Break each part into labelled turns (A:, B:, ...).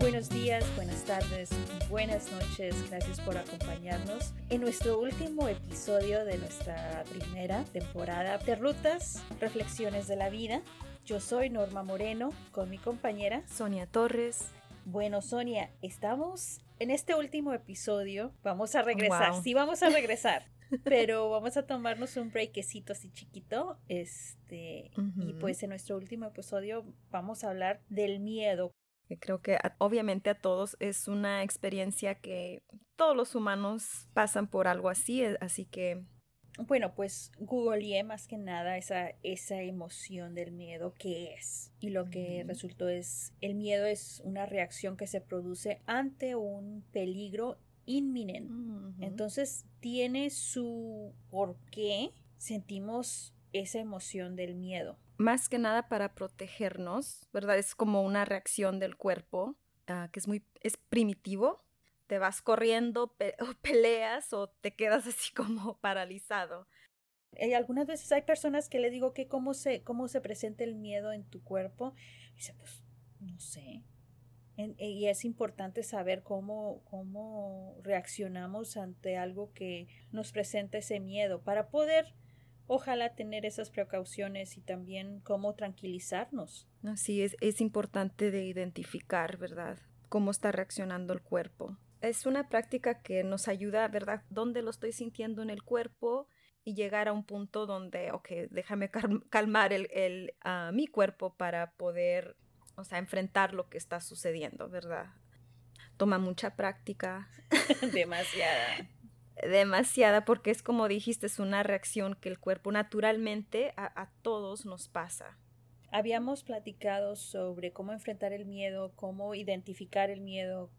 A: Buenos días, buenas tardes, buenas noches. Gracias por acompañarnos en nuestro último episodio de nuestra primera temporada de Rutas, Reflexiones de la Vida. Yo soy Norma Moreno con mi compañera
B: Sonia Torres.
A: Bueno, Sonia, estamos en este último episodio. Vamos a regresar. Sí, vamos a regresar. pero vamos a tomarnos un breakcito así chiquito. Este, y pues en nuestro último episodio vamos a hablar del miedo.
B: Creo que obviamente a todos es una experiencia que todos los humanos pasan por algo así, eh, así que
A: bueno, pues googleé más que nada esa, esa emoción del miedo, ¿qué es? Y lo que resultó es, el miedo es una reacción que se produce ante un peligro inminente. Entonces tiene su por qué sentimos esa emoción del miedo.
B: Más que nada para protegernos, ¿verdad? Es como una reacción del cuerpo ah, que es muy es primitivo. Te vas corriendo o peleas o te quedas así como paralizado.
A: Y algunas veces hay personas que le digo que cómo se, cómo se presenta el miedo en tu cuerpo. Dice, pues no sé, y es importante saber cómo, cómo reaccionamos ante algo que nos presenta ese miedo para poder ojalá tener esas precauciones y también cómo tranquilizarnos.
B: Así es, es importante de identificar, ¿verdad? Cómo está reaccionando el cuerpo. Es una práctica que nos ayuda, ¿verdad? ¿Dónde lo estoy sintiendo en el cuerpo? y llegar a un punto donde, ok, déjame calmar el, el ah, mi cuerpo para poder o sea, enfrentar lo que está sucediendo, ¿verdad? Toma mucha práctica.
A: Demasiada.
B: Demasiada, porque es como dijiste, es una reacción que el cuerpo naturalmente a, a todos nos pasa.
A: Habíamos platicado sobre cómo enfrentar el miedo, cómo identificar el miedo,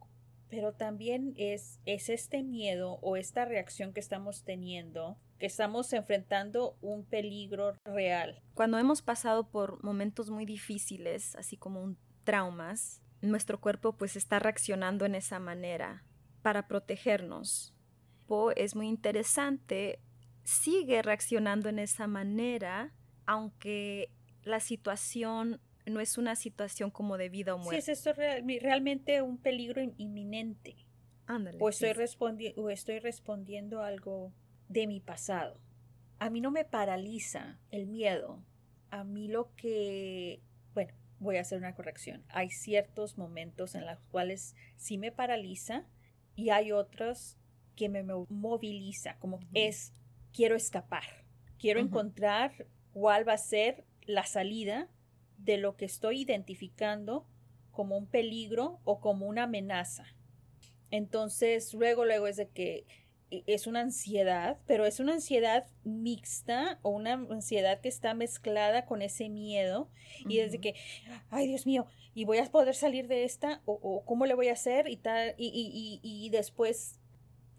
A: pero también es, es este miedo o esta reacción que estamos teniendo, que estamos enfrentando un peligro real.
B: Cuando hemos pasado por momentos muy difíciles, así como un traumas, nuestro cuerpo pues está reaccionando en esa manera para protegernos. Es muy interesante, sigue reaccionando en esa manera, aunque la situación no es una situación como de vida o muerte.
A: Sí, es esto realmente un peligro inminente.
B: Ándale.
A: O estoy, o estoy respondiendo algo de mi pasado. A mí no me paraliza el miedo. A mí lo que, bueno, voy a hacer una corrección. Hay ciertos momentos en los cuales sí me paraliza y hay otros que me moviliza, como es, quiero escapar, quiero encontrar cuál va a ser la salida de lo que estoy identificando como un peligro o como una amenaza. Entonces, luego, luego es de que e, es una ansiedad, pero es una ansiedad mixta o una ansiedad que está mezclada con ese miedo y es de que, ay Dios mío, y voy a poder salir de esta o, cómo le voy a hacer y tal, y, y, y, y después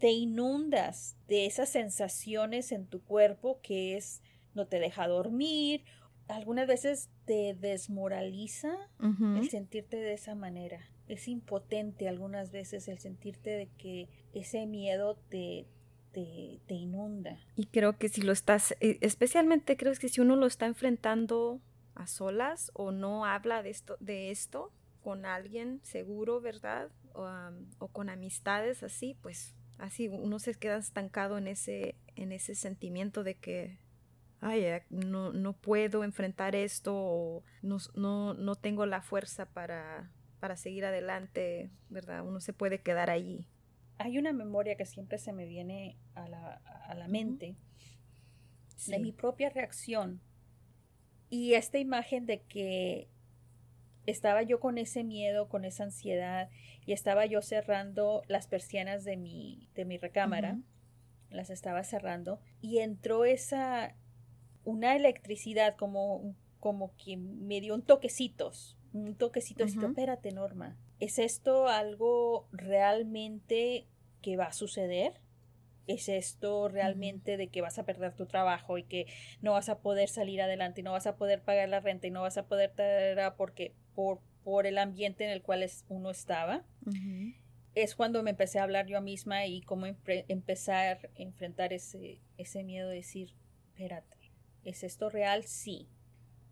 A: te inundas de esas sensaciones en tu cuerpo que es no te deja dormir algunas veces te desmoraliza el sentirte de esa manera. Es impotente algunas veces el sentirte de que ese miedo te, te, te inunda.
B: Y creo que si lo estás, e, especialmente creo que si uno lo está enfrentando a solas o no habla de esto, de esto con alguien seguro, ¿verdad? O, o con amistades así, pues así uno se queda estancado en ese, en ese sentimiento de que ay, eh, no, no puedo enfrentar esto o no, no, no tengo la fuerza para, para seguir adelante, ¿verdad? Uno se puede quedar allí.
A: Hay una memoria que siempre se me viene a la, a la mente de mi propia reacción y esta imagen de que estaba yo con ese miedo, con esa ansiedad y estaba yo cerrando las persianas de mi, de mi recámara, las estaba cerrando y entró esa, una electricidad como, como que me dio un toquecitos, un toquecito, espérate Norma, ¿es esto algo realmente que va a suceder? ¿Es esto realmente de que vas a perder tu trabajo y que no vas a poder salir adelante y no vas a poder pagar la renta y no vas a poder porque por, por el ambiente en el cual es, uno estaba? Es cuando me empecé a hablar yo misma y cómo empezar a enfrentar ese, ese miedo de decir, espérate, ¿Es esto real? Sí.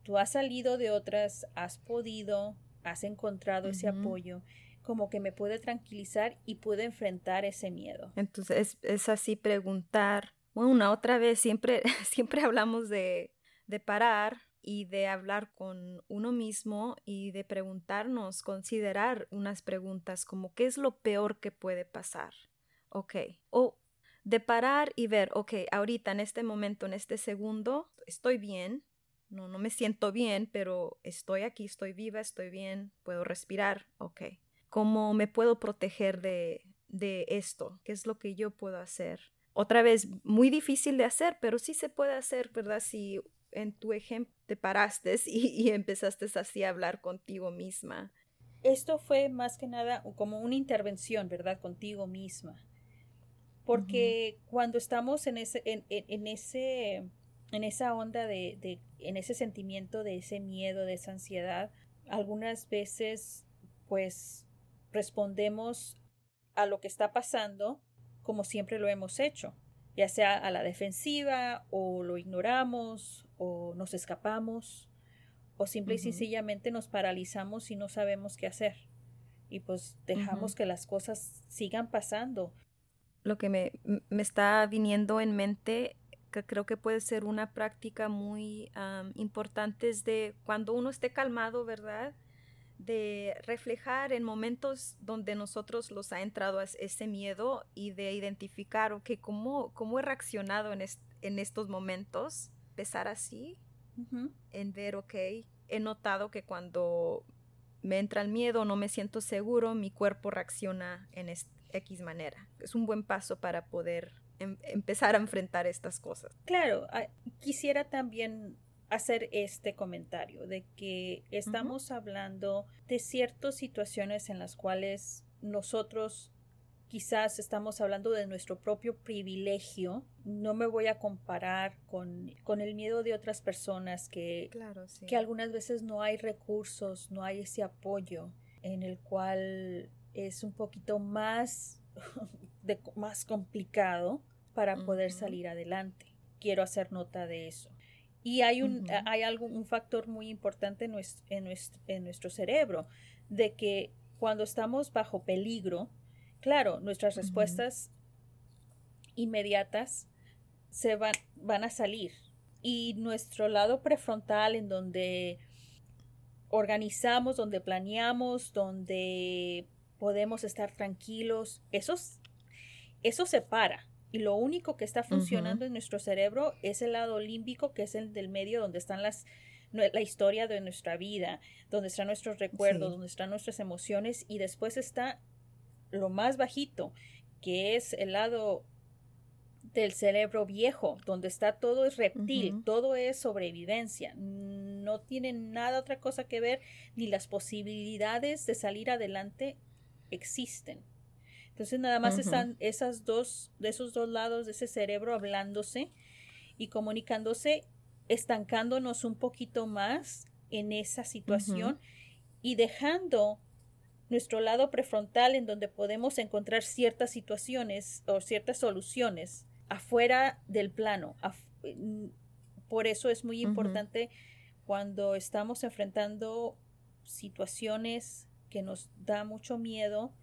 A: Tú has salido de otras, has podido, has encontrado ese apoyo, como que me puede tranquilizar y puedo enfrentar ese miedo.
B: Entonces es, así preguntar, una otra vez, siempre, siempre hablamos de, de parar y de hablar con uno mismo y de preguntarnos, considerar unas preguntas como ¿qué es lo peor que puede pasar? Ok. O de parar y ver, ok, ahorita en este momento, en este segundo, estoy bien, no, no me siento bien, pero estoy aquí, estoy viva, estoy bien, puedo respirar, ok. ¿Cómo me puedo proteger de, de esto? ¿Qué es lo que yo puedo hacer? Otra vez, muy difícil de hacer, pero sí se puede hacer, ¿verdad? Si en tu ejemplo te paraste y, empezaste así a hablar contigo misma.
A: Esto fue más que nada como una intervención, ¿verdad? Contigo misma. Porque cuando estamos en ese, en, en, ese, en esa onda de, de, en ese sentimiento de ese miedo, de esa ansiedad, algunas veces, pues, respondemos a lo que está pasando como siempre lo hemos hecho, ya sea a la defensiva o lo ignoramos o nos escapamos o simple y sencillamente nos paralizamos y no sabemos qué hacer y pues dejamos que las cosas sigan pasando.
B: Lo que me, me, está viniendo en mente que creo que puede ser una práctica muy importante es de cuando uno esté calmado, ¿verdad? de reflejar en momentos donde nosotros los ha entrado ese miedo y de identificar, ok, cómo, cómo he reaccionado en, en estos momentos, empezar así, en ver, ok, he notado que cuando me entra el miedo, no me siento seguro, mi cuerpo reacciona en X manera. Es un buen paso para poder em, empezar a enfrentar estas cosas.
A: Claro, ah, quisiera también hacer este comentario de que estamos hablando de ciertas situaciones en las cuales nosotros quizás estamos hablando de nuestro propio privilegio. No me voy a comparar con, con el miedo de otras personas que, que algunas veces no hay recursos, no hay ese apoyo en el cual es un poquito más, de, más complicado para poder salir adelante. Quiero hacer nota de eso. Y hay un, hay algo, un factor muy importante en nuestro, en, nuestro, cerebro, de que cuando estamos bajo peligro, claro, nuestras respuestas inmediatas se van, van a salir. Y nuestro lado prefrontal, en donde organizamos, donde planeamos, donde podemos estar tranquilos, eso, eso se para. Y lo único que está funcionando en nuestro cerebro es el lado límbico, que es el del medio donde están las la historia de nuestra vida, donde están nuestros recuerdos, donde están nuestras emociones y después está lo más bajito, que es el lado del cerebro viejo, donde está todo es reptil, todo es sobrevivencia, no tiene nada otra cosa que ver, ni las posibilidades de salir adelante existen. Entonces nada más están esas dos, de esos dos lados de ese cerebro hablándose y comunicándose, estancándonos un poquito más en esa situación y dejando nuestro lado prefrontal en donde podemos encontrar ciertas situaciones o ciertas soluciones afuera del plano. por eso es muy importante cuando estamos enfrentando situaciones que nos da mucho miedo,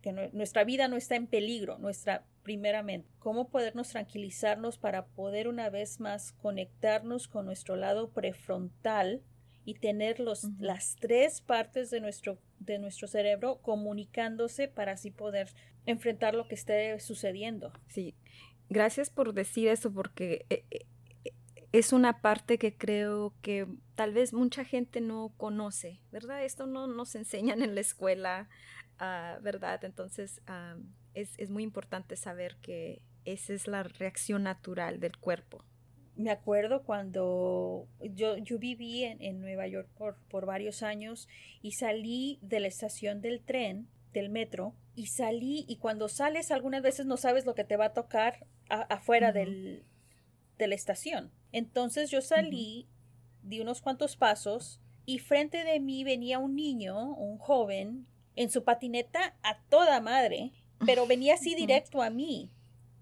A: que nuestra vida no está en peligro, nuestra primeramente, cómo podernos tranquilizarnos para poder una vez más conectarnos con nuestro lado prefrontal y tener los, las tres partes de nuestro, de nuestro cerebro comunicándose para así poder enfrentar lo que esté sucediendo.
B: Sí, gracias por decir eso porque eh, eh, es una parte que creo que tal vez mucha gente no conoce, ¿verdad? Esto no nos enseñan en la escuela. Ah, ¿verdad? Entonces es, muy importante saber que esa es la reacción natural del cuerpo.
A: Me acuerdo cuando yo, yo viví en, Nueva York por, por varios años y salí de la estación del tren, del metro, y salí y cuando sales algunas veces no sabes lo que te va a tocar afuera del, de la estación. Entonces yo salí, di unos cuantos pasos y frente de mí venía un niño, un joven, en su patineta a toda madre, pero venía así directo a mí.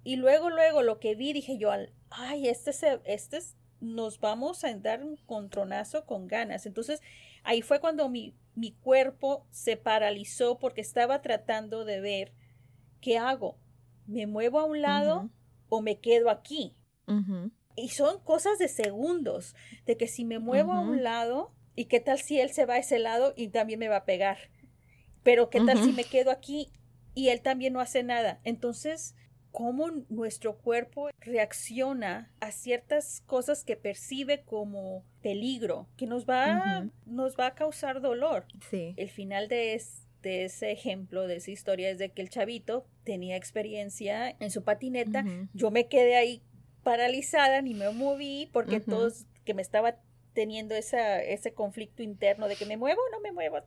A: Y luego, luego lo que vi, dije yo, ay, este, se, este nos vamos a dar un contronazo con ganas. Entonces, ahí fue cuando mi, mi cuerpo se paralizó porque estaba tratando de ver qué hago. ¿Me muevo a un lado o me quedo aquí? Y son cosas de segundos, de que si me muevo a un lado, ¿y qué tal si él se va a ese lado y también me va a pegar? Pero ¿qué tal si me quedo aquí y él también no hace nada? Entonces, cómo nuestro cuerpo reacciona a ciertas cosas que percibe como peligro, que nos va, nos va a causar dolor.
B: Sí.
A: El final de, de, ese ejemplo, de esa historia, es de que el chavito tenía experiencia en su patineta. Yo me quedé ahí paralizada, ni me moví, porque todos que me estaba teniendo esa, ese conflicto interno de que me muevo o no me muevo.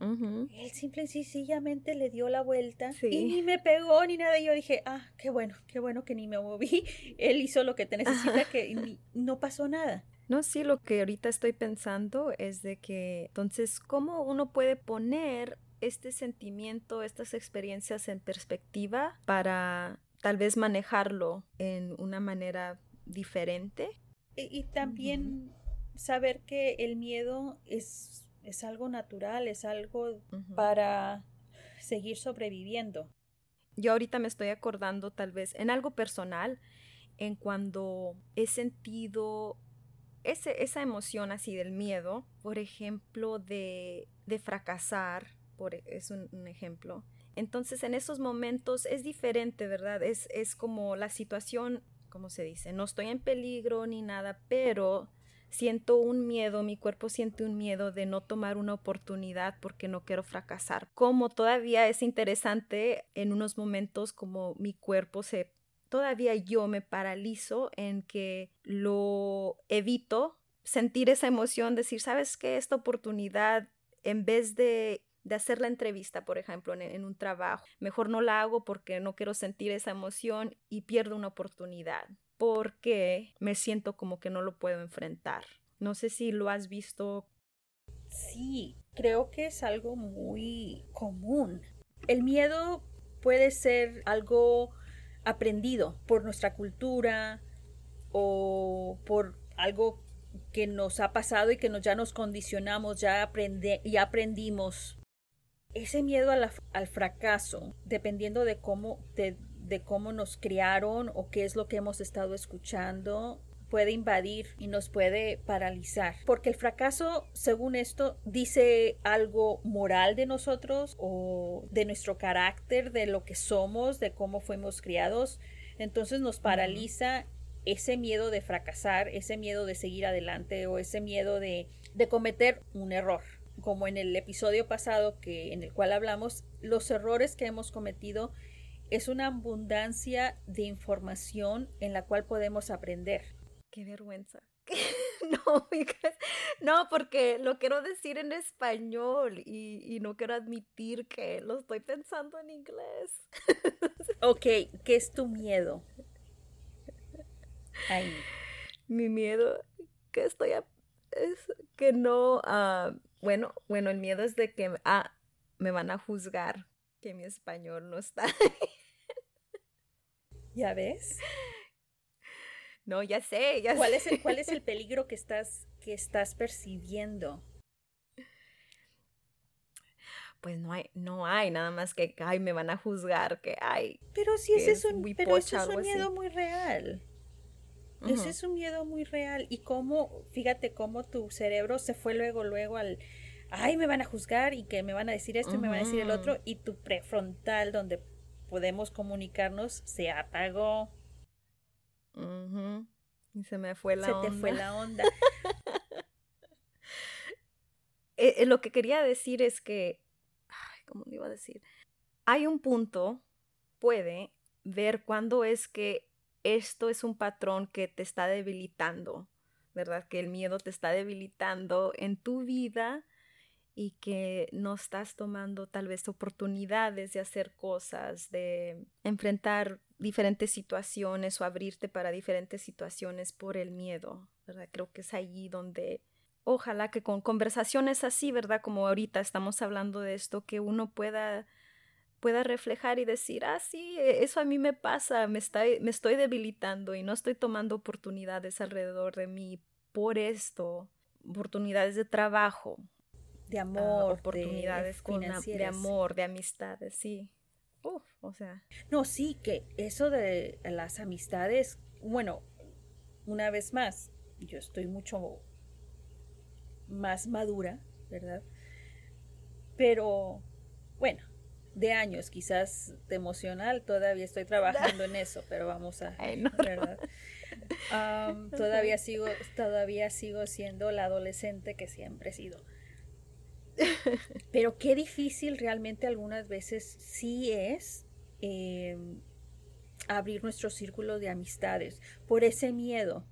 A: Él simple y sencillamente le dio la vuelta y ni me pegó ni nada. Y yo dije, ah, qué bueno, qué bueno que ni me moví. Él hizo lo que te necesita, que no pasó nada.
B: No, sí, lo que ahorita estoy pensando es de que, entonces, ¿cómo uno puede poner este sentimiento, estas experiencias en perspectiva para tal vez manejarlo en una manera diferente?
A: Y, también saber que el miedo es es algo natural, es algo para seguir sobreviviendo.
B: Yo ahorita me estoy acordando tal vez en algo personal, en cuando he sentido ese, esa emoción así del miedo, por ejemplo, de, de fracasar, por, e, es un, ejemplo. Entonces en esos momentos es diferente, ¿verdad? Es, es como la situación, ¿cómo se dice? No estoy en peligro ni nada, pero siento un miedo, mi cuerpo siente un miedo de no tomar una oportunidad porque no quiero fracasar. Como todavía es interesante en unos momentos como mi cuerpo se todavía yo me paralizo en que lo evito sentir esa emoción, decir, ¿sabes qué? Esta oportunidad, en vez de, de hacer la entrevista, por ejemplo, en, en, un trabajo, mejor no la hago porque no quiero sentir esa emoción y pierdo una oportunidad porque me siento como que no lo puedo enfrentar. No sé si lo has visto.
A: Sí, creo que es algo muy común. El miedo puede ser algo aprendido por nuestra cultura o por algo que nos ha pasado y que nos, ya nos condicionamos, ya, aprende, aprendimos. Ese miedo al fracaso, dependiendo de cómo, te de cómo nos criaron o qué es lo que hemos estado escuchando puede invadir y nos puede paralizar. Porque el fracaso, según esto, dice algo moral de nosotros o de nuestro carácter, de lo que somos, de cómo fuimos criados. Entonces nos paraliza ese miedo de fracasar, ese miedo de seguir adelante o ese miedo de, de cometer un error. Como en el episodio pasado que, en el cual hablamos, los errores que hemos cometido es una abundancia de información en la cual podemos aprender.
B: Qué vergüenza. no, no, porque lo quiero decir en español y, no quiero admitir que lo estoy pensando en inglés.
A: ok, ¿qué es tu miedo?
B: Ay. Mi miedo que estoy es que no, ah, bueno, bueno, el miedo es de que ah, me van a juzgar que mi español no está.
A: ¿Ya ves?
B: No, ya sé, ya
A: ¿Cuál Es el, ¿Cuál es el peligro que estás, que estás percibiendo?
B: Pues no hay, no hay, nada más que ay, me van a juzgar, que hay.
A: Pero sí, ese es, un, pero ese es un miedo muy real. Ese es un miedo muy real. Y cómo, fíjate cómo tu cerebro se fue luego, luego al ay, me van a juzgar y que me van a decir esto y me van a decir el otro, y tu prefrontal, donde podemos comunicarnos, se apagó.
B: Y se me fue la onda.
A: Se te fue la onda.
B: Eh, eh, lo que quería decir es que, ay, ¿cómo le iba a decir? Hay un punto, puede ver cuándo es que esto es un patrón que te está debilitando, ¿verdad? Que el miedo te está debilitando en tu vida y que no estás tomando tal vez oportunidades de hacer cosas, de enfrentar diferentes situaciones o abrirte para diferentes situaciones por el miedo, ¿verdad? Creo que es allí donde ojalá que con conversaciones así, ¿verdad? Como ahorita estamos hablando de esto, que uno pueda pueda reflejar y decir, ah, sí, e, eso a mí me pasa, me, está, me estoy debilitando y no estoy tomando oportunidades alrededor de mí por esto, oportunidades de trabajo.
A: De amor.
B: oportunidades de, de amor, de amistades, sí. Uf, o sea.
A: No, sí, que eso de las amistades, bueno, una vez más, yo estoy mucho más madura, ¿verdad? Pero, bueno, de años, quizás de emocional, todavía estoy trabajando en eso, pero vamos a, ¿verdad? todavía sigo, todavía sigo siendo la adolescente que siempre he sido. Pero qué difícil realmente algunas veces sí es em, abrir nuestro círculo de amistades por ese miedo.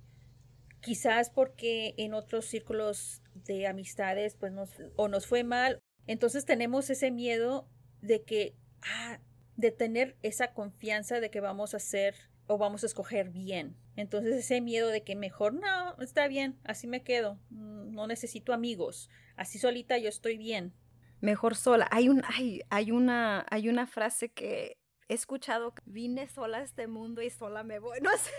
A: Quizás porque en otros círculos de amistades pues nos, o nos fue mal, entonces tenemos ese miedo de que, ah, de tener esa confianza de que vamos a hacer o vamos a escoger bien. Entonces ese miedo de que mejor no, está bien, así me quedo, mm, no necesito amigos, así solita yo estoy bien.
B: Mejor sola. Hay un, hay, hay una, hay una frase que he escuchado, vine sola a este mundo y sola me voy. No sé.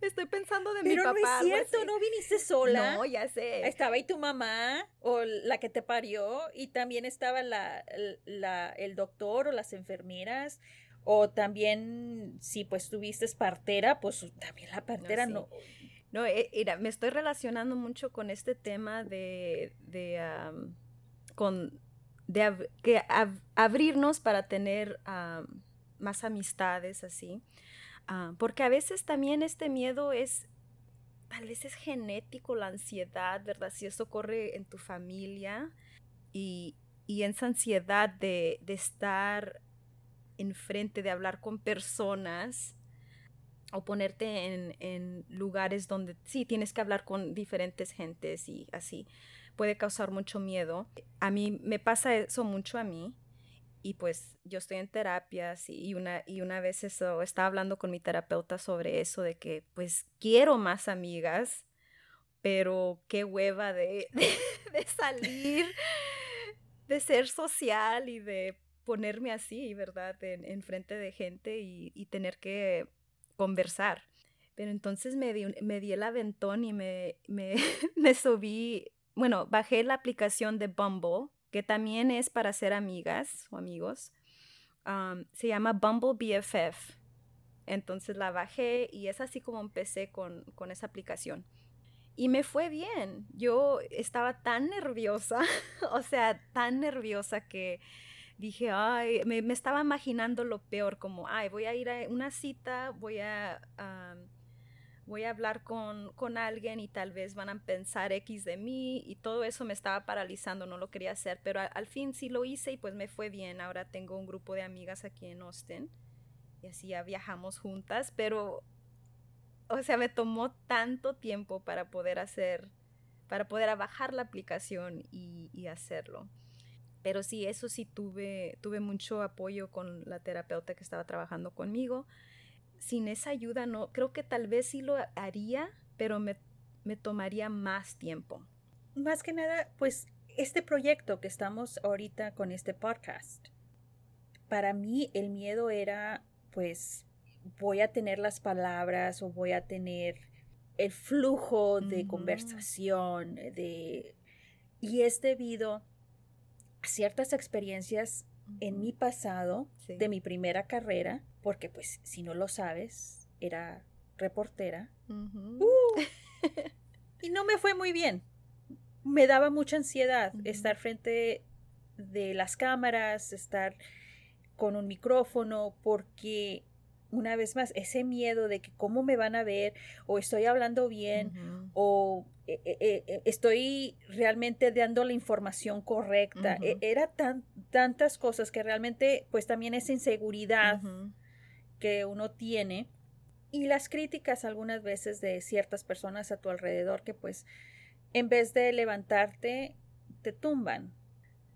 B: Estoy pensando de mi papá.
A: Pero no es cierto, no viniste sola.
B: No, ya sé.
A: Estaba ahí tu mamá o la que te parió y también estaba la, la, el doctor o las enfermeras o también si pues tuviste partera, pues también la partera no.
B: No, eh, mira, me estoy relacionando mucho con este tema de, de con de que abrirnos para tener más amistades así. Ah, porque a veces también este miedo es, tal vez es genético, la ansiedad, ¿verdad? Si eso ocurre en tu familia y, y esa ansiedad de, de estar enfrente, de hablar con personas o ponerte en, en, lugares donde sí tienes que hablar con diferentes gentes y así puede causar mucho miedo. A mí me pasa eso mucho a mí y pues yo estoy en terapias y una, y una vez eso, estaba hablando con mi terapeuta sobre eso, de que pues quiero más amigas, pero qué hueva de, de, salir, de ser social y de ponerme así, ¿verdad? En, frente de gente y, tener que conversar. Pero entonces me di, me di el aventón y me, me, me subí, bueno, bajé la aplicación de Bumble que también es para ser amigas o amigos. se llama Bumble BFF. Entonces la bajé y es así como empecé con, con esa aplicación. Y me fue bien. Yo estaba tan nerviosa, o sea, tan nerviosa que dije, ay, me, me, estaba imaginando lo peor, como, ay, voy a ir a una cita, voy a voy a hablar con, con, alguien y tal vez van a pensar X de mí y todo eso me estaba paralizando, no lo quería hacer, pero al, fin sí lo hice y pues me fue bien. Ahora tengo un grupo de amigas aquí en Austin y así ya viajamos juntas, pero, o sea, me tomó tanto tiempo para poder hacer, para poder bajar la aplicación y, y hacerlo. Pero sí, eso sí tuve, tuve mucho apoyo con la terapeuta que estaba trabajando conmigo sin esa ayuda no, creo que tal vez sí lo haría, pero me, me tomaría más tiempo.
A: Más que nada, pues este proyecto que estamos ahorita con este podcast, para mí el miedo era, pues, voy a tener las palabras o voy a tener el flujo de conversación, de... Y es debido ciertas experiencias en mi pasado, de mi primera carrera, porque pues si no lo sabes, era reportera. Uh, y no me fue muy bien. Me daba mucha ansiedad estar frente de las cámaras, estar con un micrófono, porque una vez más, ese miedo de que cómo me van a ver, o estoy hablando bien, o eh, eh, eh, estoy realmente dando la información correcta. E, era tan, tantas cosas que realmente, pues también esa inseguridad que uno tiene y las críticas algunas veces de ciertas personas a tu alrededor que pues en vez de levantarte te tumban.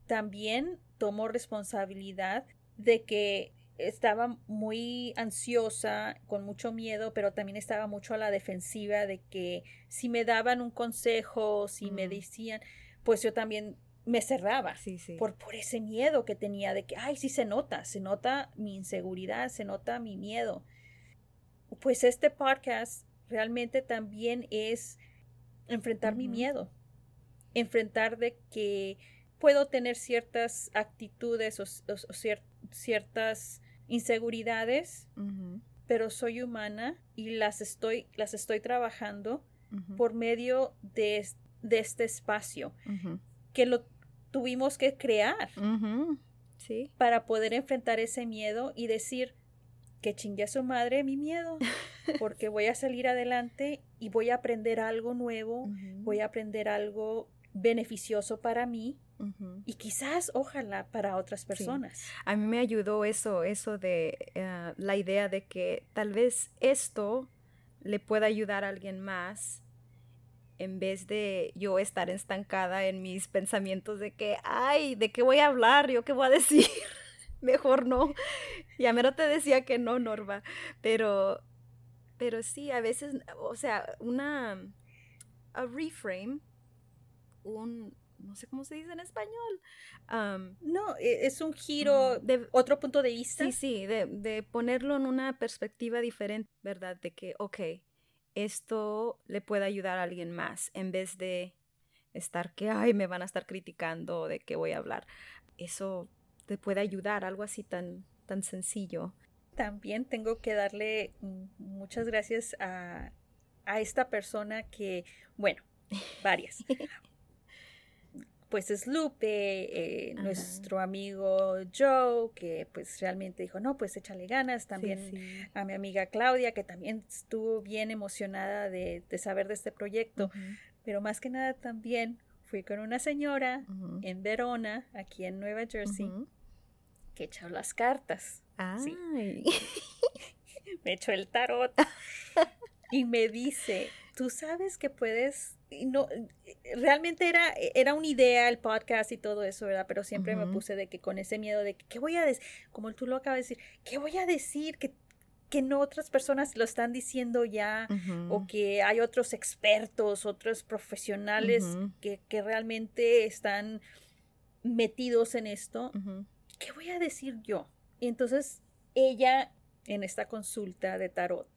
A: También tomo responsabilidad de que estaba muy ansiosa, con mucho miedo, pero también estaba mucho a la defensiva de que si me daban un consejo, si me mm. decían, pues yo también me cerraba Por, por ese miedo que tenía de que, ay, sí se nota, se nota mi inseguridad, se nota mi miedo. Pues este podcast realmente también es enfrentar mi miedo, enfrentar de que puedo tener ciertas actitudes o, ciertas inseguridades, pero soy humana y las estoy, las estoy trabajando por medio de, de este espacio que lo tuvimos que crear.
B: ¿Sí?
A: para poder enfrentar ese miedo y decir que chingue a su madre mi miedo, porque voy a salir adelante y voy a aprender algo nuevo, voy a aprender algo beneficioso para mí y quizás, ojalá, para otras personas.
B: A mí me ayudó eso, eso de eh, la idea de que tal vez esto le pueda ayudar a alguien más en vez de yo estar estancada en mis pensamientos de que, ay, ¿de qué voy a hablar? ¿Yo qué voy a decir? Mejor no. Y a menos te decía que no, Norma. Pero, pero sí, a veces, o sea, una, a reframe, un, no sé cómo se dice en español.
A: no, e, es un giro de otro punto de vista.
B: Sí, sí, de, de, ponerlo en una perspectiva diferente, ¿verdad? De que, ok, esto le puede ayudar a alguien más en vez de estar que, ay, me van a estar criticando de qué voy a hablar. Eso te puede ayudar, algo así tan, tan sencillo.
A: También tengo que darle muchas gracias a, a esta persona que, bueno, varias. pues es Lupe, eh, nuestro amigo Joe, que pues realmente dijo, no, pues échale ganas. También a mi amiga Claudia, que también estuvo bien emocionada de, saber de este proyecto. Pero más que nada también fui con una señora en Verona, aquí en Nueva Jersey, que echó las cartas. me echó el tarot. Y me dice, tú sabes que puedes no, realmente era, era una idea el podcast y todo eso, ¿verdad? Pero siempre me puse de que con ese miedo de que, ¿qué voy a decir? Como tú lo acabas de decir, ¿qué voy a decir? Que, que no otras personas lo están diciendo ya, o que hay otros expertos, otros profesionales que, que, realmente están metidos en esto. ¿Qué voy a decir yo? Y entonces ella, en esta consulta de tarot,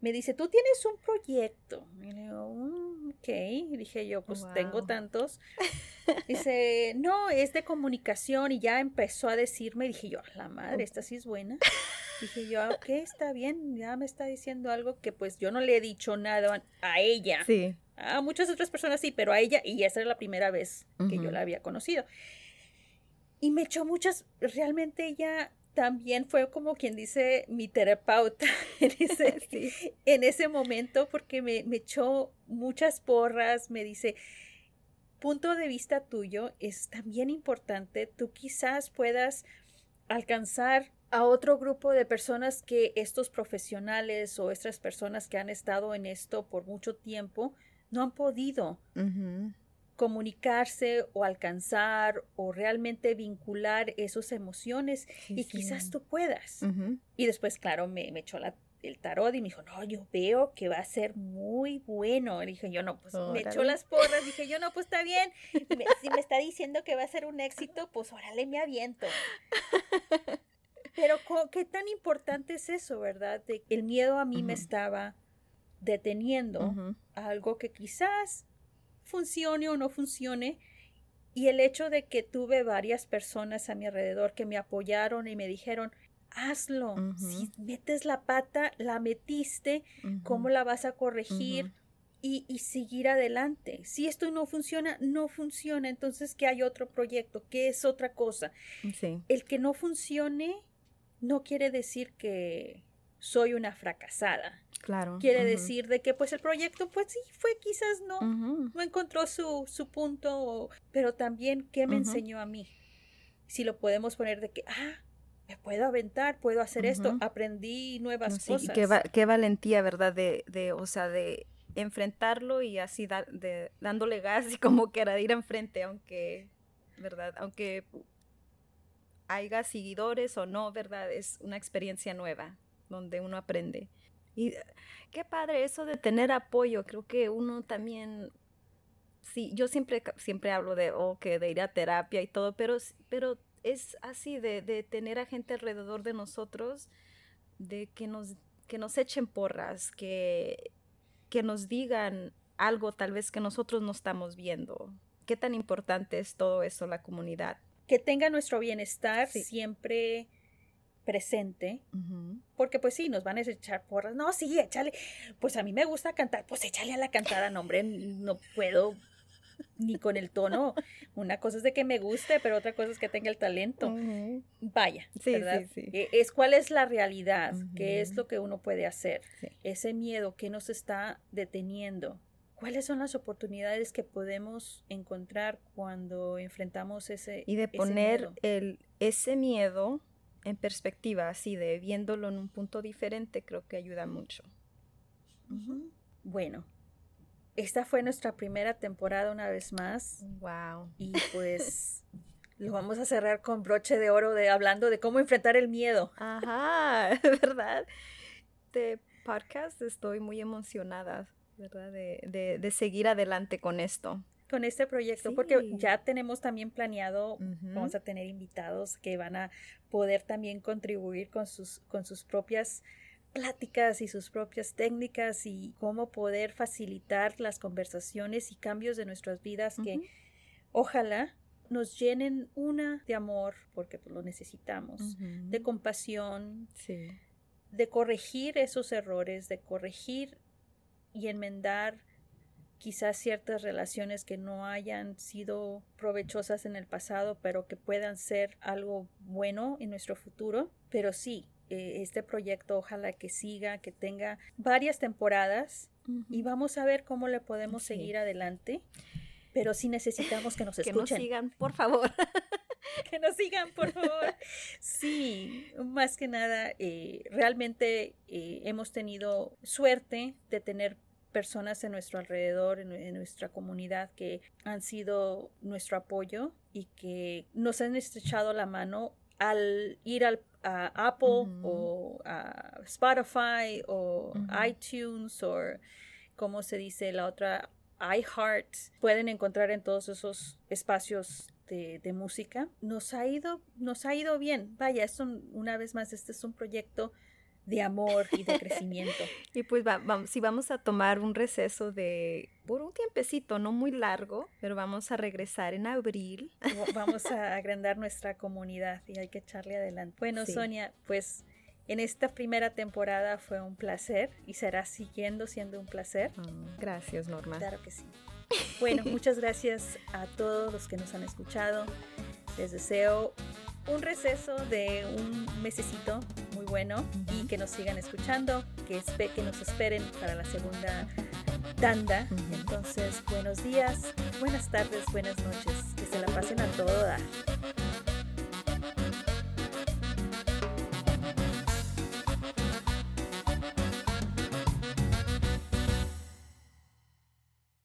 A: me dice, tú tienes un proyecto. Y le digo, ok. Dije yo, pues tengo tantos. Dice, no, es de comunicación. Y ya empezó a decirme, dije yo, la madre, esta sí es buena. Dije yo, ok, está bien, ya me está diciendo algo que pues yo no le he dicho nada a ella.
B: Sí.
A: A muchas otras personas sí, pero a ella, y esa era la primera vez que yo la había conocido. Y me echó muchas, realmente ella también fue como quien dice mi terapeuta en ese, en ese momento porque me, me echó muchas porras, me dice, punto de vista tuyo es también importante, tú quizás puedas alcanzar a otro grupo de personas que estos profesionales o estas personas que han estado en esto por mucho tiempo no han podido comunicarse o alcanzar o realmente vincular esas emociones y quizás tú puedas. Y después, claro, me, me echó la, el tarot y me dijo, no, yo veo que va a ser muy bueno. Y dije yo, no, pues me echó las porras. Dije yo, no, pues está bien. si me está diciendo que va a ser un éxito, pues órale, me aviento. Pero qué tan importante es eso, ¿verdad? De el miedo a mí me estaba deteniendo algo que quizás funcione o no funcione. Y el hecho de que tuve varias personas a mi alrededor que me apoyaron y me dijeron, hazlo. Si metes la pata, la metiste, ¿cómo la vas a corregir? Y, y, seguir adelante. Si esto no funciona, no funciona. Entonces, ¿qué hay otro proyecto? ¿Qué es otra cosa? El que no funcione no quiere decir que soy una fracasada.
B: Claro.
A: Quiere decir de que pues el proyecto pues sí fue quizás no, no encontró su, su punto, pero también qué me enseñó a mí. Si lo podemos poner de que, ah, me puedo aventar, puedo hacer esto, aprendí nuevas cosas.
B: Qué, qué, valentía, ¿verdad? De, de, o sea, de enfrentarlo y así de, dándole gas y como que era de ir enfrente, aunque, ¿verdad? Aunque haya seguidores o no, ¿verdad? Es una experiencia nueva donde uno aprende. Y qué padre eso de tener apoyo. Creo que uno también, sí, yo siempre, siempre hablo de, oh, que de ir a terapia y todo, pero, pero es así de, de tener a gente alrededor de nosotros, de que nos, que nos echen porras, que, que nos digan, algo tal vez que nosotros no estamos viendo. ¿Qué tan importante es todo eso, la comunidad?
A: Que tenga nuestro bienestar siempre presente, porque pues sí, nos van a echar porras, no, sí, échale, pues a mí me gusta cantar, pues échale a la cantada, no, hombre, no puedo ni con el tono, una cosa es de que me guste, pero otra cosa es que tenga el talento. Vaya, ¿verdad? E, es cuál es la realidad, qué es lo que uno puede hacer, ese miedo que nos está deteniendo. ¿Cuáles son las oportunidades que podemos encontrar cuando enfrentamos ese
B: Y de poner el, ese miedo en perspectiva, así de viéndolo en un punto diferente, creo que ayuda mucho.
A: Bueno, esta fue nuestra primera temporada una vez más.
B: Wow.
A: Y pues lo vamos a cerrar con broche de oro de hablando de cómo enfrentar el miedo.
B: Ajá, ¿verdad? De podcast estoy muy emocionada, ¿verdad? De, de seguir adelante con esto
A: con este proyecto, porque ya tenemos también planeado, vamos a tener invitados que van a poder también contribuir con sus, con sus propias pláticas y sus propias técnicas y cómo poder facilitar las conversaciones y cambios de nuestras vidas que ojalá nos llenen una de amor, porque pues, lo necesitamos, de compasión, de corregir esos errores, de corregir y enmendar quizás ciertas relaciones que no hayan sido provechosas en el pasado, pero que puedan ser algo bueno en nuestro futuro. Pero sí, eh, este proyecto ojalá que siga, que tenga varias temporadas y vamos a ver cómo le podemos seguir adelante. Pero sí necesitamos que nos escuchen.
B: Que nos sigan, por favor.
A: que nos sigan, por favor. Sí, más que nada, eh, realmente eh, hemos tenido suerte de tener personas en nuestro alrededor, en, nuestra comunidad que han sido nuestro apoyo y que nos han estrechado la mano al ir al, a Apple o a Spotify o iTunes o como se dice la otra iHeart. Pueden encontrar en todos esos espacios de, de, música. Nos ha ido nos ha ido bien. Vaya esto una vez más este es un proyecto de amor y de crecimiento.
B: y pues si vamos a tomar un receso de por un tiempecito, no muy largo, pero vamos a regresar en abril.
A: Vamos a agrandar nuestra comunidad y hay que echarle adelante. Bueno, Sonia, pues en esta primera temporada fue un placer y será siguiendo siendo un placer. Ah,
B: gracias, Norma.
A: Claro que sí. Bueno, muchas gracias a todos los que nos han escuchado. Les deseo un receso de un mesecito muy bueno y que nos sigan escuchando, que, que nos esperen para la segunda tanda. Entonces, buenos días, buenas tardes, buenas noches, que se la pasen a todo